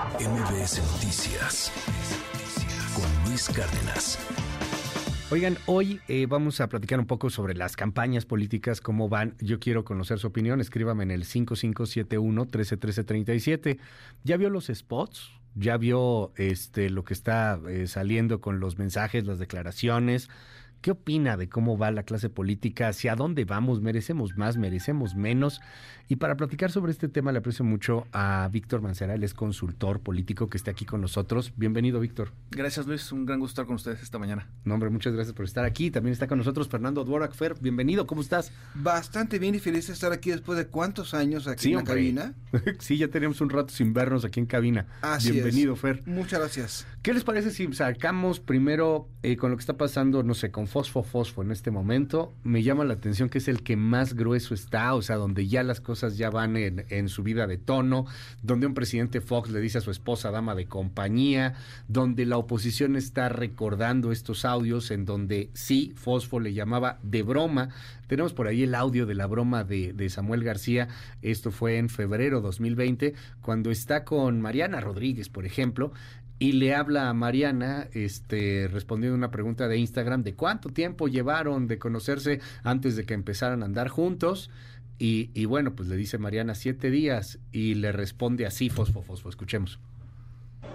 MBS Noticias con Luis Cárdenas. Oigan, hoy eh, vamos a platicar un poco sobre las campañas políticas, cómo van. Yo quiero conocer su opinión. Escríbame en el 5571-131337. ¿Ya vio los spots? ¿Ya vio este, lo que está eh, saliendo con los mensajes, las declaraciones? ¿Qué opina de cómo va la clase política? ¿Hacia dónde vamos? ¿Merecemos más? ¿Merecemos menos? Y para platicar sobre este tema le aprecio mucho a Víctor Mancera, él es consultor político que está aquí con nosotros. Bienvenido, Víctor. Gracias, Luis. Un gran gusto estar con ustedes esta mañana. No, hombre, muchas gracias por estar aquí. También está con nosotros Fernando Dvorak Fer. Bienvenido, ¿cómo estás? Bastante bien y feliz de estar aquí después de cuántos años aquí en la cabina. sí, ya tenemos un rato sin vernos aquí en cabina. Así Bienvenido, Fer. Muchas gracias. ¿Qué les parece si sacamos primero eh, con lo que está pasando, no sé, con Fosfo Fosfo en este momento? Me llama la atención que es el que más grueso está, o sea, donde ya las cosas ya van en en, su vida de tono, donde un presidente Fox le dice a su esposa dama de compañía, donde la oposición está recordando estos audios en donde sí, Fosfo le llamaba de broma. Tenemos por ahí el audio de la broma de, de Samuel García, esto fue en febrero 2020, cuando está con Mariana Rodríguez, por ejemplo, y le habla a Mariana, este, respondiendo una pregunta de Instagram de cuánto tiempo llevaron de conocerse antes de que empezaran a andar juntos. Y, bueno, pues le dice Mariana siete días y le responde así, fosfo, fosfo. Escuchemos.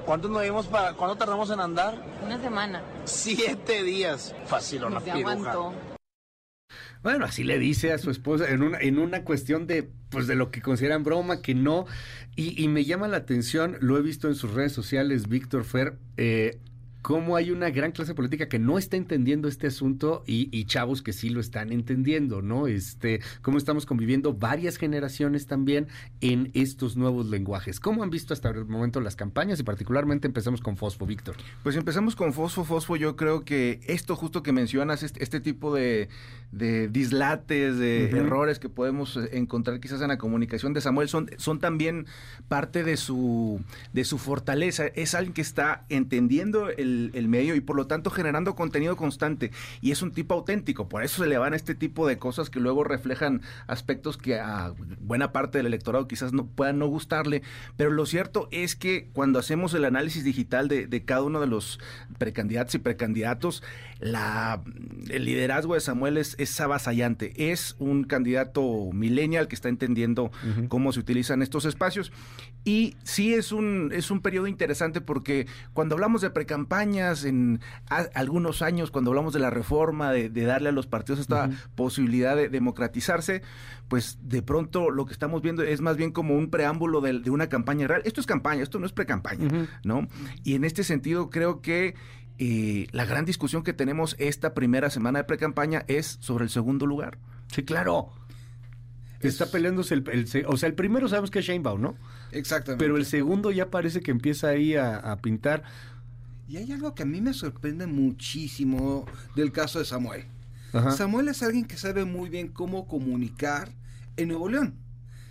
¿Cuánto nos vimos para, cuánto tardamos en andar? Una semana. Siete días. Fácil o no Bueno, así le dice a su esposa en una, en una cuestión de, pues de lo que consideran broma, que no. Y, y me llama la atención, lo he visto en sus redes sociales, Víctor Fer, eh, cómo hay una gran clase política que no está entendiendo este asunto y, chavos que sí lo están entendiendo, ¿no? Este, cómo estamos conviviendo varias generaciones también en estos nuevos lenguajes. ¿Cómo han visto hasta el momento las campañas y particularmente empezamos con Fosfo, Víctor? Pues empezamos con Fosfo, Fosfo. Yo creo que esto justo que mencionas, este, este tipo de, dislates, de errores que podemos eh, encontrar quizás en la comunicación de Samuel son, son también parte de su, de su fortaleza. Es alguien que está entendiendo el el, medio y por lo tanto generando contenido constante. Y es un tipo auténtico, por eso se le van este tipo de cosas que luego reflejan aspectos que a buena parte del electorado quizás no puedan no gustarle. Pero lo cierto es que cuando hacemos el análisis digital de, cada uno de los precandidatos y precandidatos, la, el liderazgo de Samuel es, es avasallante. Es un candidato millennial que está entendiendo cómo se utilizan estos espacios. Y sí es un, es un periodo interesante porque cuando hablamos de precampaña, en algunos años, cuando hablamos de la reforma, de, darle a los partidos esta posibilidad de democratizarse, pues de pronto lo que estamos viendo es más bien como un preámbulo de, una campaña real. Esto es campaña, esto no es precampaña, ¿no? Y en este sentido creo que eh, la gran discusión que tenemos esta primera semana de precampaña es sobre el segundo lugar. Sí, claro. Está peleándose el, O sea, el primero sabemos que es Sheinbaum, ¿no? Exactamente. Pero el segundo ya parece que empieza ahí a pintar. Y hay algo que a mí me sorprende muchísimo del caso de Samuel. Samuel es alguien que sabe muy bien cómo comunicar en Nuevo León.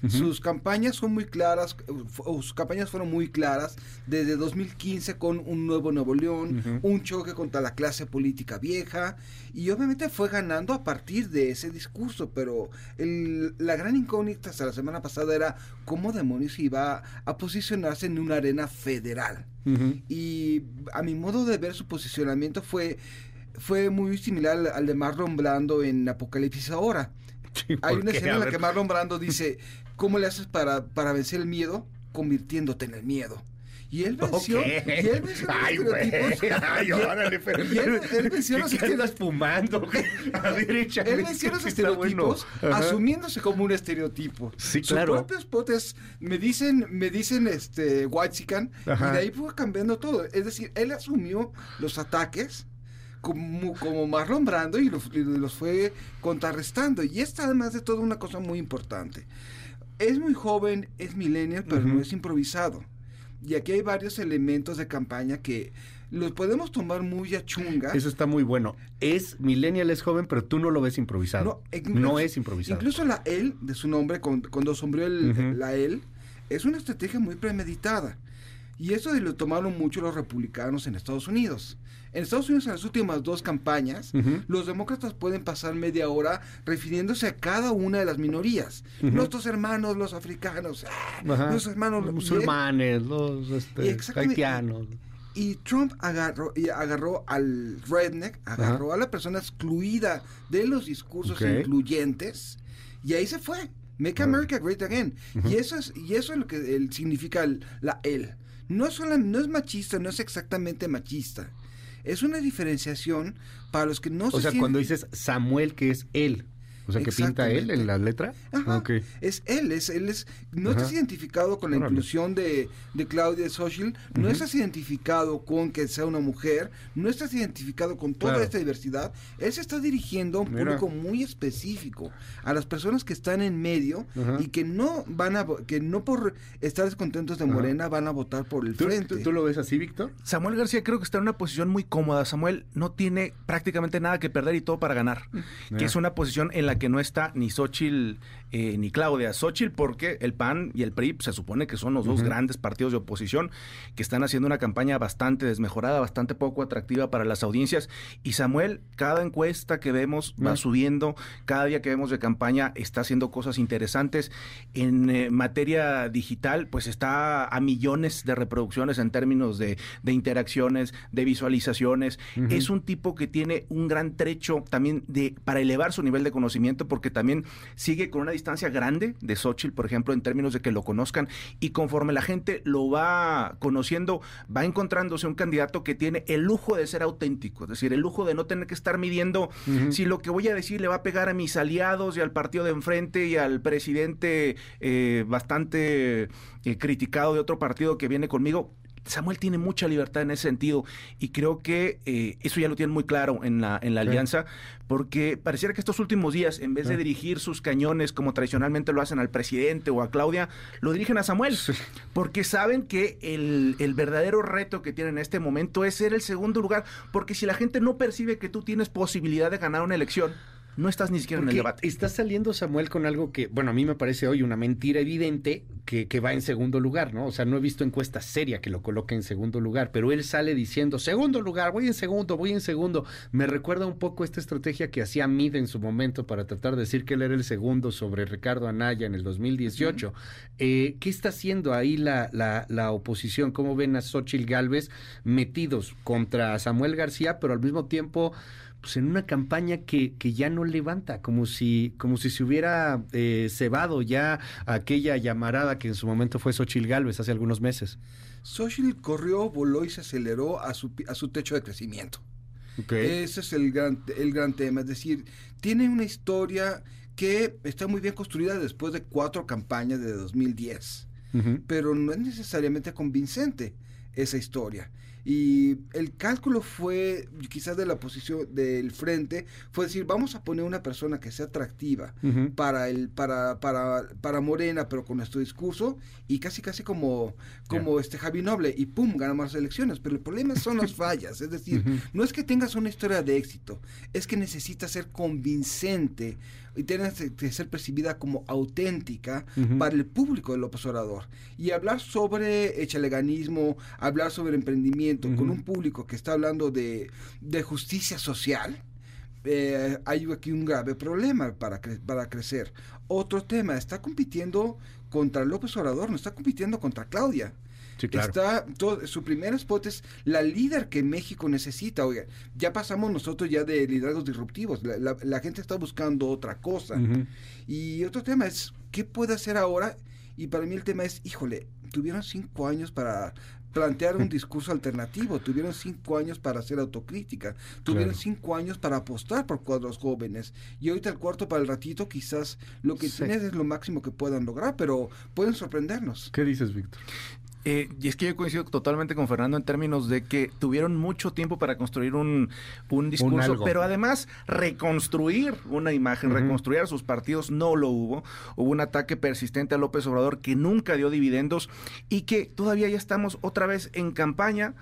Sus campañas son muy claras, sus campañas fueron muy claras desde 2015 con un nuevo Nuevo León, un choque contra la clase política vieja y obviamente fue ganando a partir de ese discurso, pero la gran incógnita hasta la semana pasada era cómo demonios iba a posicionarse en una arena federal. Y a mi modo de ver su posicionamiento fue fue muy similar al de Marlon Brando en Apocalipsis ahora. Hay una escena en la que Marlon Brando dice, ¿Cómo le haces para, para vencer el miedo? Convirtiéndote en el miedo. Y él venció, y él venció Ay, estereotipos. Ay, órale, pero y él, él venció los estereotipos. fumando? A él venció los estereotipos bueno. asumiéndose como un estereotipo. Sí, claro. Sus propios potes me dicen, me dicen este White Sican, y de ahí fue cambiando todo. Es decir, él asumió los ataques como, como Marlon Brando y los, los fue contrarrestando. Y esta además de todo una cosa muy importante es muy joven, es millennial, pero no es improvisado. Y aquí hay varios elementos de campaña que los podemos tomar muy a chunga. Eso está muy bueno. Es millennial, es joven, pero tú no lo ves improvisado. No, es improvisado. Incluso la él, de su nombre, cuando, cuando sombreó el, la él, es una estrategia muy premeditada. Y eso lo tomaron mucho los republicanos en Estados Unidos. En Estados Unidos, en las últimas dos campañas, los demócratas pueden pasar media hora refiriéndose a cada una de las minorías. Nuestros hermanos, los africanos, ah, los hermanos los musulmanes, los este, haitianos. Y Trump agarró, y agarró al redneck, agarró a la persona excluida de los discursos incluyentes, y ahí se fue. Make America Great Again. Y eso es, y eso es lo que él, significa la él. No, solo, no es machista, no es exactamente machista. Es una diferenciación para los que no o sea, cuando dices Samuel, que es él. O sea, que pinta él en la letra. Es él, es él es no estás identificado con la inclusión de, de Claudia Social, no estás identificado con que sea una mujer, no estás identificado con toda esta diversidad. Él se está dirigiendo a un público muy específico, a las personas que están en medio y que no van a que no por estar descontentos de Morena van a votar por el frente. ¿tú, lo ves así, Víctor? Samuel García creo que está en una posición muy cómoda. Samuel no tiene prácticamente nada que perder y todo para ganar, que es una posición en la que no está ni Xochitl eh, ni Claudia. Xochitl porque el PAN y el PRI se supone que son los dos grandes partidos de oposición que están haciendo una campaña bastante desmejorada, bastante poco atractiva para las audiencias. Y Samuel, cada encuesta que vemos va subiendo, cada día que vemos de campaña está haciendo cosas interesantes. En eh, materia digital, pues está a millones de reproducciones en términos de, interacciones, de visualizaciones. Es un tipo que tiene un gran trecho también de para elevar su nivel de conocimiento porque también sigue con una distancia grande de Xochitl, por ejemplo, en términos de que lo conozcan y conforme la gente lo va conociendo, va encontrándose un candidato que tiene el lujo de ser auténtico, es decir, el lujo de no tener que estar midiendo si lo que voy a decir le va a pegar a mis aliados y al partido de enfrente y al presidente eh, bastante eh, criticado de otro partido que viene conmigo. Samuel tiene mucha libertad en ese sentido y creo que eh, eso ya lo tiene muy claro en la, en la alianza, porque pareciera que estos últimos días, en vez de dirigir sus cañones como tradicionalmente lo hacen al presidente o a Claudia, lo dirigen a Samuel, porque saben que el, el verdadero reto que tienen en este momento es ser el segundo lugar, porque si la gente no percibe que tú tienes posibilidad de ganar una elección, no estás ni siquiera en el debate. Está saliendo Samuel con algo que, bueno, a mí me parece hoy una mentira evidente que, que, va en segundo lugar, ¿no? O sea, no he visto encuesta seria que lo coloque en segundo lugar, pero él sale diciendo, segundo lugar, voy en segundo, voy en segundo. Me recuerda un poco esta estrategia que hacía Mid en su momento para tratar de decir que él era el segundo sobre Ricardo Anaya en el 2018. eh, ¿Qué está haciendo ahí la, la, la oposición? ¿Cómo ven a Xochitl Galvez metidos contra Samuel García, pero al mismo tiempo pues en una campaña que, que ya no levanta, como si, como si se hubiera eh, cebado ya aquella llamarada que en su momento fue Xochitl Galvez hace algunos meses. Xochitl corrió, voló y se aceleró a su, a su techo de crecimiento. Ese es el gran, el gran tema, es decir, tiene una historia que está muy bien construida después de cuatro campañas de 2010, pero no es necesariamente convincente esa historia. Y el cálculo fue, quizás de la posición del frente, fue decir, vamos a poner una persona que sea atractiva para el, para, para, para Morena, pero con nuestro discurso, y casi casi como, como este Javi Noble, y pum, ganamos las elecciones. Pero el problema son las fallas, es decir, no es que tengas una historia de éxito, es que necesitas ser convincente y tiene que ser percibida como auténtica para el público del López Obrador. Y hablar sobre echaleganismo, hablar sobre emprendimiento con un público que está hablando de, de justicia social, eh, hay aquí un grave problema para, para crecer. Otro tema, está compitiendo contra López Obrador, no está compitiendo contra Claudia. Está todo, su primer spot es la líder que México necesita. Oiga, ya pasamos nosotros ya de liderazgos disruptivos. La, gente está buscando otra cosa. Y otro tema es, ¿qué puede hacer ahora? Y para mí el tema es, híjole, tuvieron cinco años para plantear un discurso alternativo, tuvieron cinco años para hacer autocrítica, tuvieron cinco años para apostar por cuadros jóvenes y ahorita el cuarto para el ratito quizás lo que tienes es lo máximo que puedan lograr, pero pueden sorprendernos. ¿Qué dices, Víctor? Eh, y es que yo coincido totalmente con Fernando en términos de que tuvieron mucho tiempo para construir un, un discurso, pero además reconstruir una imagen, reconstruir a sus partidos, no lo hubo. Hubo un ataque persistente a López Obrador que nunca dio dividendos y que todavía ya estamos otra vez en campaña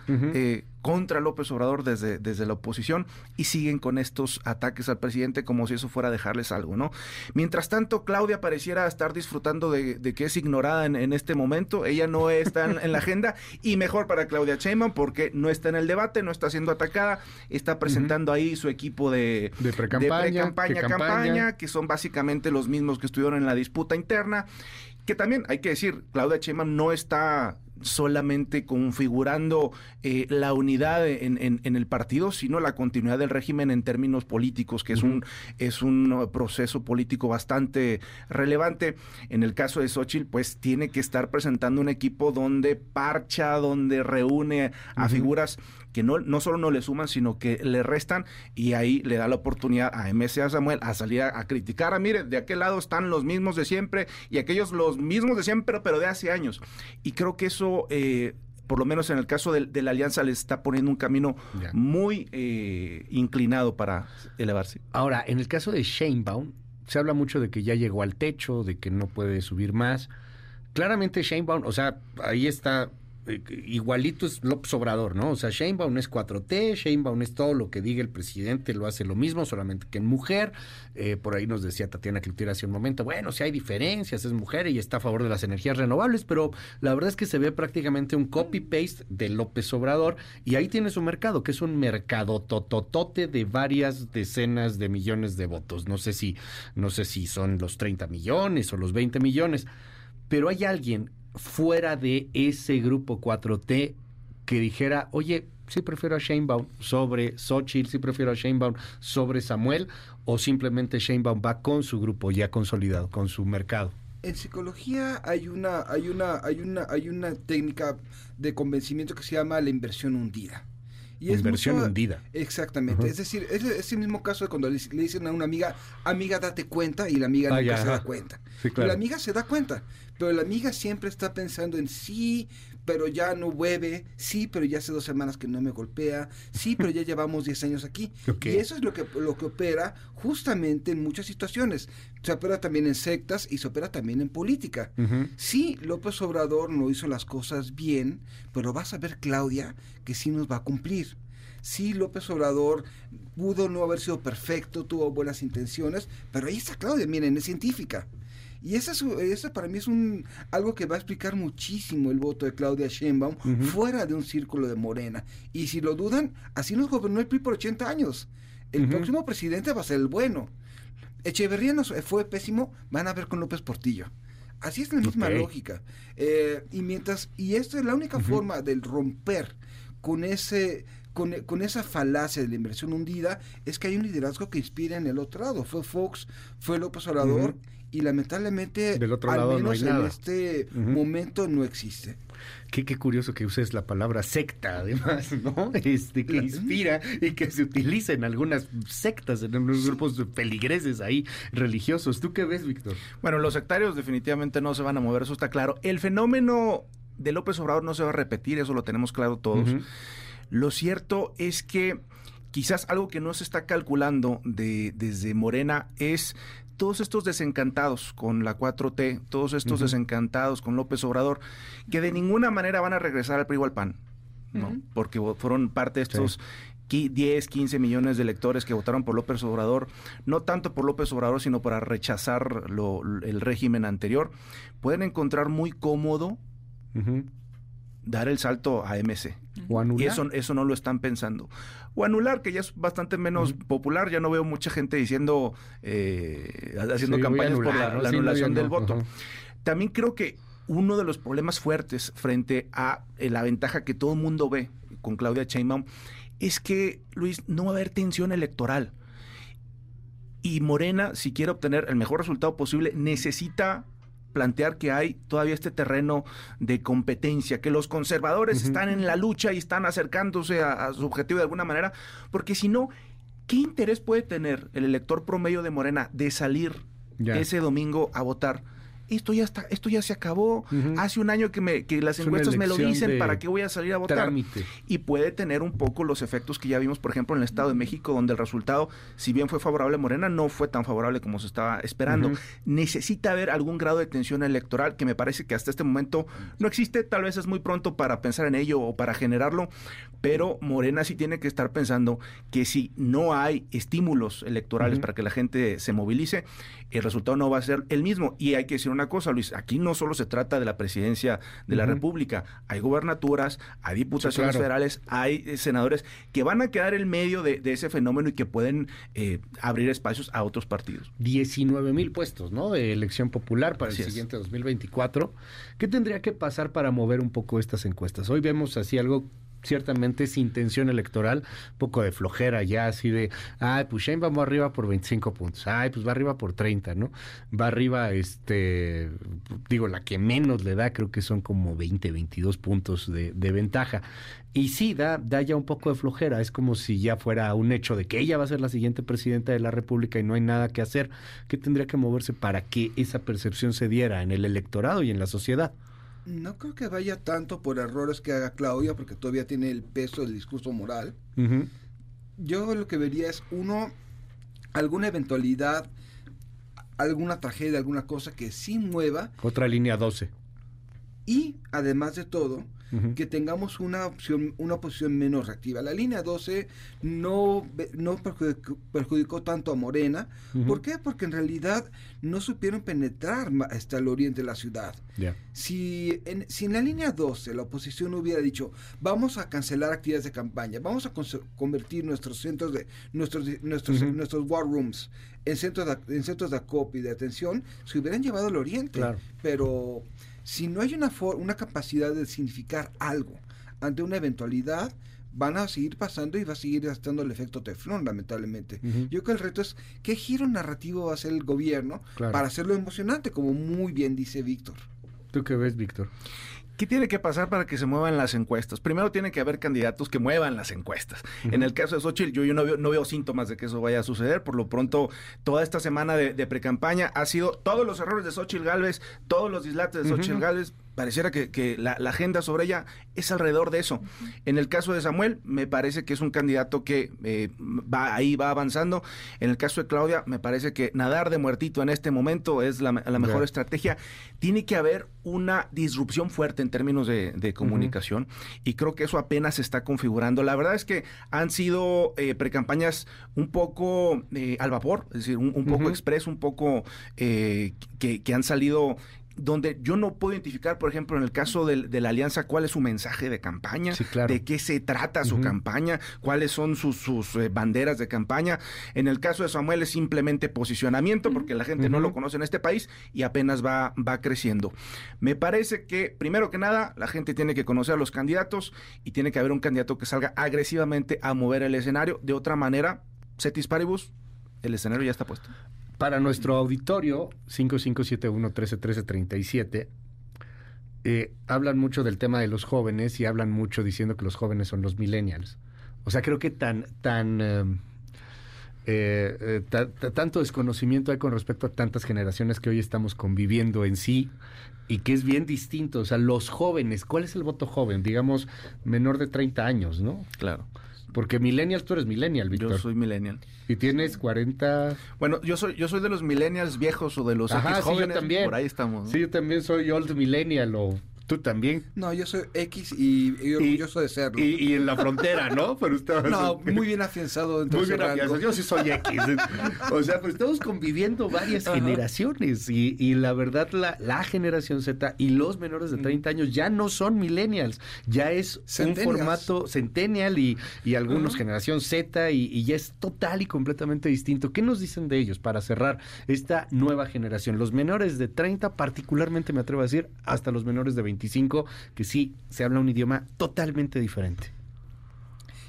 contra López Obrador desde, desde la oposición y siguen con estos ataques al presidente como si eso fuera a dejarles algo, ¿no? Mientras tanto, Claudia pareciera estar disfrutando de, que es ignorada en, este momento, ella no está en, la agenda y mejor para Claudia Sheinbaum porque no está en el debate, no está siendo atacada, está presentando ahí su equipo de, de pre-campaña, campaña, que son básicamente los mismos que estuvieron en la disputa interna. Que también hay que decir, Claudia Sheinbaum no está solamente configurando eh, la unidad en, en, el partido, sino la continuidad del régimen en términos políticos, que es un es un proceso político bastante relevante. En el caso de Xochitl, pues tiene que estar presentando un equipo donde parcha, donde reúne a figuras que no, no solo no le suman, sino que le restan y ahí le da la oportunidad a MCA Samuel a salir a, criticar. A, mire, de aquel lado están los mismos de siempre y aquellos los mismos de siempre, pero de hace años. Y creo que eso... Eh, por lo menos en el caso de, la alianza, le está poniendo un camino muy eh, inclinado para elevarse. Ahora, en el caso de Sheinbaum, se habla mucho de que ya llegó al techo, de que no puede subir más. Claramente Sheinbaum, o sea, ahí está igualito es López Obrador, ¿no? O sea, Sheinbaum es 4T, Sheinbaum es todo lo que diga el presidente, lo hace lo mismo, solamente que en mujer. Eh, por ahí nos decía Tatiana Cloutier hace un momento, bueno, si hay diferencias, es mujer y está a favor de las energías renovables, pero la verdad es que se ve prácticamente un copy-paste de López Obrador y ahí tiene su mercado, que es un mercado tototote de varias decenas de millones de votos. No sé si, no sé si son los 30 millones o los 20 millones, pero hay alguien fuera de ese grupo 4T que dijera, oye, sí prefiero a Sheinbaum sobre Xochitl, sí prefiero a Sheinbaum sobre Samuel, o simplemente Sheinbaum va con su grupo ya consolidado, con su mercado. En psicología hay una, hay una, hay una, hay una técnica de convencimiento que se llama la inversión hundida. Y es inversión hundida. Exactamente. Es decir, es, el mismo caso de cuando le, dicen a una amiga, amiga, date cuenta, y la amiga nunca se da cuenta. La amiga se da cuenta, pero la amiga siempre está pensando en sí, pero ya no hueve, sí, pero ya hace dos semanas que no me golpea, sí, pero ya llevamos 10 años aquí. Y eso es lo que, lo que opera justamente en muchas situaciones. Se opera también en sectas y se opera también en política. Sí, López Obrador no hizo las cosas bien, pero vas a ver, Claudia, que sí nos va a cumplir. Sí, López Obrador pudo no haber sido perfecto, tuvo buenas intenciones, pero ahí está Claudia, miren, es científica. Y eso, eso para mí es un algo que va a explicar muchísimo el voto de Claudia Sheinbaum fuera de un círculo de Morena. Y si lo dudan, así nos gobernó el PRI por 80 años. El próximo presidente va a ser el bueno. Echeverría nos fue pésimo, van a ver con López Portillo. Así es la misma lógica. Eh, y mientras, y esto es la única forma de romper con ese con, con, esa falacia de la inversión hundida es que hay un liderazgo que inspira en el otro lado. Fue Fox, fue López Obrador y lamentablemente Del otro lado al menos en este momento no existe. Qué, qué, curioso que uses la palabra secta, además, ¿no? Este, que inspira y que se utiliza en algunas sectas, en unos grupos peligreses ahí, religiosos. ¿Tú qué ves, Víctor? Bueno, los sectarios definitivamente no se van a mover, eso está claro. El fenómeno de López Obrador no se va a repetir, eso lo tenemos claro todos. Lo cierto es que quizás algo que no se está calculando de, desde Morena es todos estos desencantados con la 4T, todos estos desencantados con López Obrador, que de ninguna manera van a regresar al PRI o al PAN, ¿no? Porque fueron parte de estos 10, 15 millones de electores que votaron por López Obrador, no tanto por López Obrador, sino para rechazar el régimen anterior, pueden encontrar muy cómodo dar el salto a MC. O anular. Y eso, eso no lo están pensando. O anular, que ya es bastante menos popular. Ya no veo mucha gente diciendo, eh, haciendo campañas por la, anulación del voto. También creo que uno de los problemas fuertes frente a eh, la ventaja que todo el mundo ve con Claudia Sheinbaum es que, Luis, no va a haber tensión electoral. Y Morena, si quiere obtener el mejor resultado posible, necesita plantear que hay todavía este terreno de competencia, que los conservadores están en la lucha y están acercándose a, su objetivo de alguna manera, porque si no, ¿qué interés puede tener el elector promedio de Morena de salir ese domingo a votar? Esto ya está, esto ya se acabó. Hace un año que, me, que las encuestas me lo dicen, ¿para qué voy a salir a votar? Y puede tener un poco los efectos que ya vimos, por ejemplo, en el Estado de México, donde el resultado, si bien fue favorable a Morena, no fue tan favorable como se estaba esperando. Necesita haber algún grado de tensión electoral que me parece que hasta este momento no existe. Tal vez es muy pronto para pensar en ello o para generarlo, pero Morena sí tiene que estar pensando que si no hay estímulos electorales para que la gente se movilice, el resultado no va a ser el mismo. Y hay que decir una cosa, Luis, aquí no solo se trata de la presidencia de la República, hay gobernaturas, hay diputaciones federales, hay eh, senadores que van a quedar en medio de, ese fenómeno y que pueden eh, abrir espacios a otros partidos. 19 mil puestos, ¿no? De elección popular para el siguiente 2024. ¿Qué tendría que pasar para mover un poco estas encuestas? Hoy vemos así algo ciertamente es intención electoral, poco de flojera ya, así de, ay, pues Shane va arriba por 25 puntos, ay, pues va arriba por 30, ¿no? Va arriba, este, digo, la que menos le da, creo que son como 20, 22 puntos de, de ventaja. Y sí, da, da ya un poco de flojera, es como si ya fuera un hecho de que ella va a ser la siguiente presidenta de la República y no hay nada que hacer. ¿Qué tendría que moverse para que esa percepción se diera en el electorado y en la sociedad? No creo que vaya tanto por errores que haga Claudia, porque todavía tiene el peso del discurso moral. Yo lo que vería es, uno, alguna eventualidad, alguna tragedia, alguna cosa que sí mueva. Otra línea 12. Y, además de todo, que tengamos una opción, una posición menos reactiva. La línea 12 no, no perjudicó, tanto a Morena. ¿Por qué? Porque en realidad no supieron penetrar hasta el oriente de la ciudad. Si, en, si en la línea 12 la oposición hubiera dicho, vamos a cancelar actividades de campaña, vamos a convertir nuestros centros de, nuestros, nuestros, nuestros war rooms en centros de, en centros de acopio y de atención, se hubieran llevado al oriente. Pero si no hay una, una capacidad de significar algo ante una eventualidad, van a seguir pasando y va a seguir estando el efecto teflón, lamentablemente. Yo creo que el reto es qué giro narrativo va a hacer el gobierno para hacerlo emocionante, como muy bien dice Víctor. ¿Tú qué ves, Víctor? ¿Qué tiene que pasar para que se muevan las encuestas? Primero tiene que haber candidatos que muevan las encuestas. En el caso de Xochitl, yo, yo no, veo, no veo síntomas de que eso vaya a suceder. Por lo pronto, toda esta semana de, de precampaña ha sido todos los errores de Xochitl Galvez, todos los dislates de Xochitl Galvez, pareciera que, la, agenda sobre ella es alrededor de eso. En el caso de Samuel, me parece que es un candidato que eh, va ahí va avanzando. En el caso de Claudia, me parece que nadar de muertito en este momento es la, mejor estrategia. Tiene que haber una disrupción fuerte en términos de, comunicación y creo que eso apenas se está configurando. La verdad es que han sido eh, precampañas un poco eh, al vapor, es decir, un, poco express, un poco que, que han salido donde yo no puedo identificar, por ejemplo, en el caso de, la alianza, cuál es su mensaje de campaña, de qué se trata su campaña, cuáles son sus, eh, banderas de campaña. En el caso de Samuel es simplemente posicionamiento, porque la gente no lo conoce en este país y apenas va, va creciendo. Me parece que, primero que nada, la gente tiene que conocer a los candidatos y tiene que haber un candidato que salga agresivamente a mover el escenario. De otra manera, cetis paribus, el escenario ya está puesto para nuestro auditorio, 5571-131337, eh, hablan mucho del tema de los jóvenes y hablan mucho diciendo que los jóvenes son los millennials. O sea, creo que tan, tan, em, eh, eh, tanto desconocimiento hay con respecto a tantas generaciones que hoy estamos conviviendo en sí y que es bien distinto. O sea, los jóvenes, ¿cuál es el voto joven? Digamos, menor de 30 años, ¿no? Claro. Porque millennials, tú eres millennial, Víctor. Yo soy millennial. ¿Y tienes 40? Bueno, yo soy yo soy de los millennials viejos o de los Ajá, X jóvenes. también. Por ahí estamos. Sí, yo también soy old millennial o ¿Tú también? No, yo soy X y, y orgulloso de serlo. Y, en la frontera, ¿no? Pero no, muy bien afianzado dentro Muy bien afianzado. Yo sí soy X. o sea, pues estamos conviviendo varias generaciones y, la verdad la, la, generación Z y los menores de 30 años ya no son millennials, ya es un formato centennial y, y algunos generación Z y, ya es total y completamente distinto. ¿Qué nos dicen de ellos para cerrar esta nueva generación? Los menores de 30, particularmente me atrevo a decir, hasta los menores de 20 que sí se habla un idioma totalmente diferente.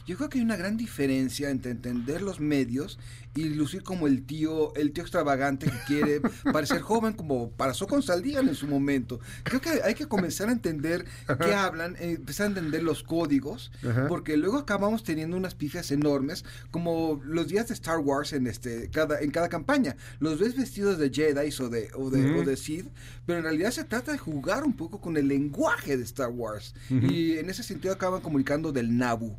Yo creo que hay una gran diferencia entre entender los medios y lucir como el tío, el tío extravagante que quiere parecer joven, como pasó con Saldían en su momento. Creo que hay que comenzar a entender qué hablan, eh, empezar a entender los códigos, porque luego acabamos teniendo unas pifias enormes, como los días de Star Wars en este cada en cada campaña. Los ves vestidos de Jedi o de o de, o de Sith, pero en realidad se trata de jugar un poco con el lenguaje de Star Wars y en ese sentido acaban comunicando del Nabu.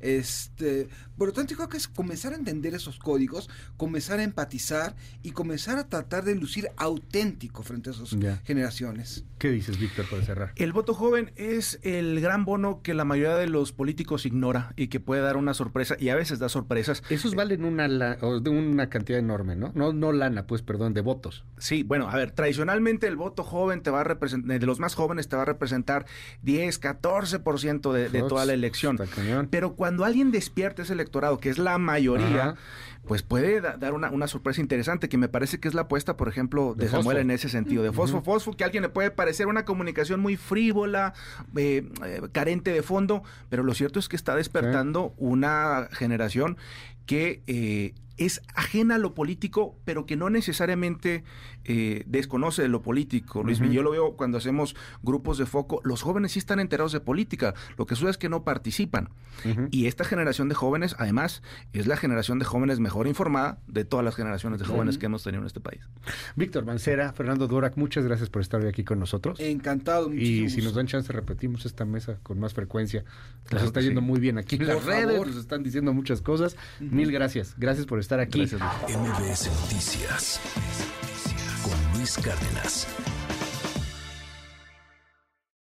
Este, por lo tanto, creo que es comenzar a entender esos códigos, comenzar a empatizar y comenzar a tratar de lucir auténtico frente a esas generaciones. ¿Qué dices, Víctor, para cerrar? El voto joven es el gran bono que la mayoría de los políticos ignora y que puede dar una sorpresa y a veces da sorpresas. Esos valen una, una cantidad enorme, ¿no? ¿no? No lana, pues, perdón, de votos. Sí, bueno, a ver, tradicionalmente el voto joven te va a representar, de los más jóvenes te va a representar 10, 14% de, de toda la elección. Pero cuando alguien despierta ese electorado, que es la mayoría, pues puede dar una, sorpresa interesante, que me parece que es la apuesta, por ejemplo, de, Samuel en ese sentido, de fosfo, fosfo, que a alguien le puede parecer una comunicación muy frívola, eh, eh, carente de fondo, pero lo cierto es que está despertando una generación que eh, es ajena a lo político, pero que no necesariamente eh, desconoce de lo político. Luis, yo lo veo cuando hacemos grupos de foco, los jóvenes sí están enterados de política, lo que sucede es que no participan. Y esta generación de jóvenes, además, es la generación de jóvenes mejor informada de todas las generaciones de jóvenes que hemos tenido en este país. Víctor Mancera, Fernando Durak, muchas gracias por estar hoy aquí con nosotros. Encantado. Y si nos dan chance, repetimos esta mesa con más frecuencia. Nos está yendo muy bien aquí en las redes, nos están diciendo muchas cosas. Mil gracias. Gracias por estar aquí. MBS Noticias con Luis Cárdenas.